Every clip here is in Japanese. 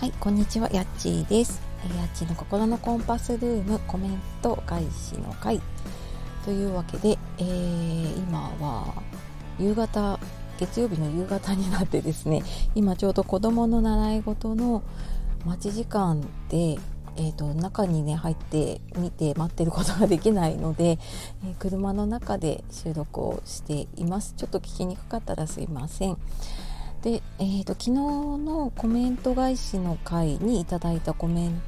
はいこんにちは、やっちーです。やっちーの心のコンパスルームコメント返しの会。というわけで、えー今は夕方月曜日の夕方になってですね今ちょうど子どもの習い事の待ち時間で、えー、と中にね入って見て待ってることができないので、えー車の中で収録をしています。ちょっと聞きにくかったらすいません。で、えー、と昨日のコメント返しの回にいただいたコメン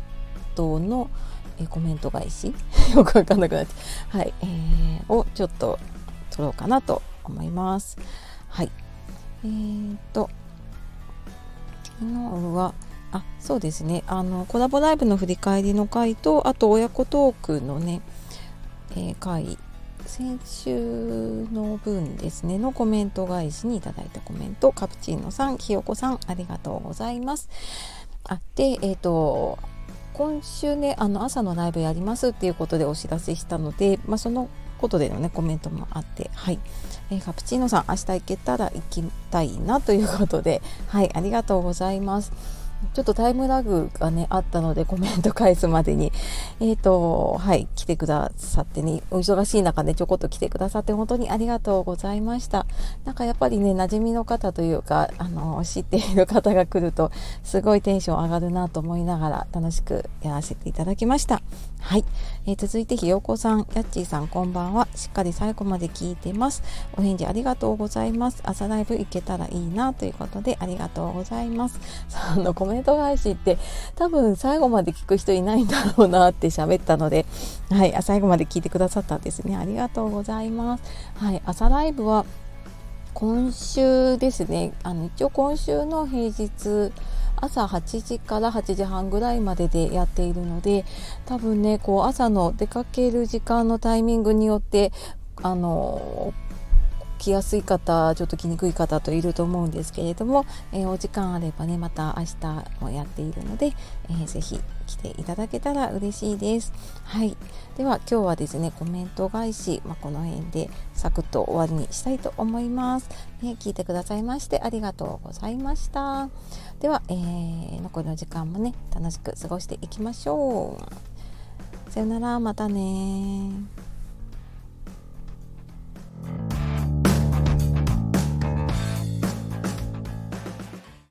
トの、えーコメント返し？よくわかんなくなっちゃう。はい、えーをちょっと取ろうかなと思います。はい。えー、と昨日はあそうですね。あのコラボライブの振り返りの回とあと親子トークのね、えー回先週の分ですねのコメント返しにいただいたコメントカプチーノさんひよこさんありがとうございます。あでえっ、と今週ねあの朝のライブやりますっていうことでお知らせしたので、まあ、そのことでのねコメントもあってはい、えーカプチーノさん明日行けたら行きたいなということではいありがとうございます。ちょっとタイムラグがねあったのでコメント返すまでに。えっ、とはい来てくださってねお忙しい中でちょこっと来てくださって本当にありがとうございました。なんかやっぱりね馴染みの方というかあの知っている方が来るとすごいテンション上がるなと思いながら楽しくやらせていただきました。はい、えー続いてひよこさんやっちーさんこんばんは。しっかり最後まで聞いてます。お返事ありがとうございます。朝ライブ行けたらいいなということでありがとうございます。あのコメメント返しって多分最後まで聞く人いないんだろうなって喋ったのではいあ最後まで聞いてくださったんですね。ありがとうございます。はい朝ライブは今週ですね。あの一応今週の平日朝8時から8時半ぐらいまででやっているので多分ねこう朝の出かける時間のタイミングによってあの来やすい方ちょっと来にくい方といると思うんですけれども、えーお時間あればねまた明日もやっているので、えーぜひ来ていただけたら嬉しいです。はい、では今日はですねコメント返し、まあ、この辺でサクッと終わりにしたいと思います。ね、聞いてくださいましてありがとうございました。では、えー残りの時間もね楽しく過ごしていきましょう。さよならまたね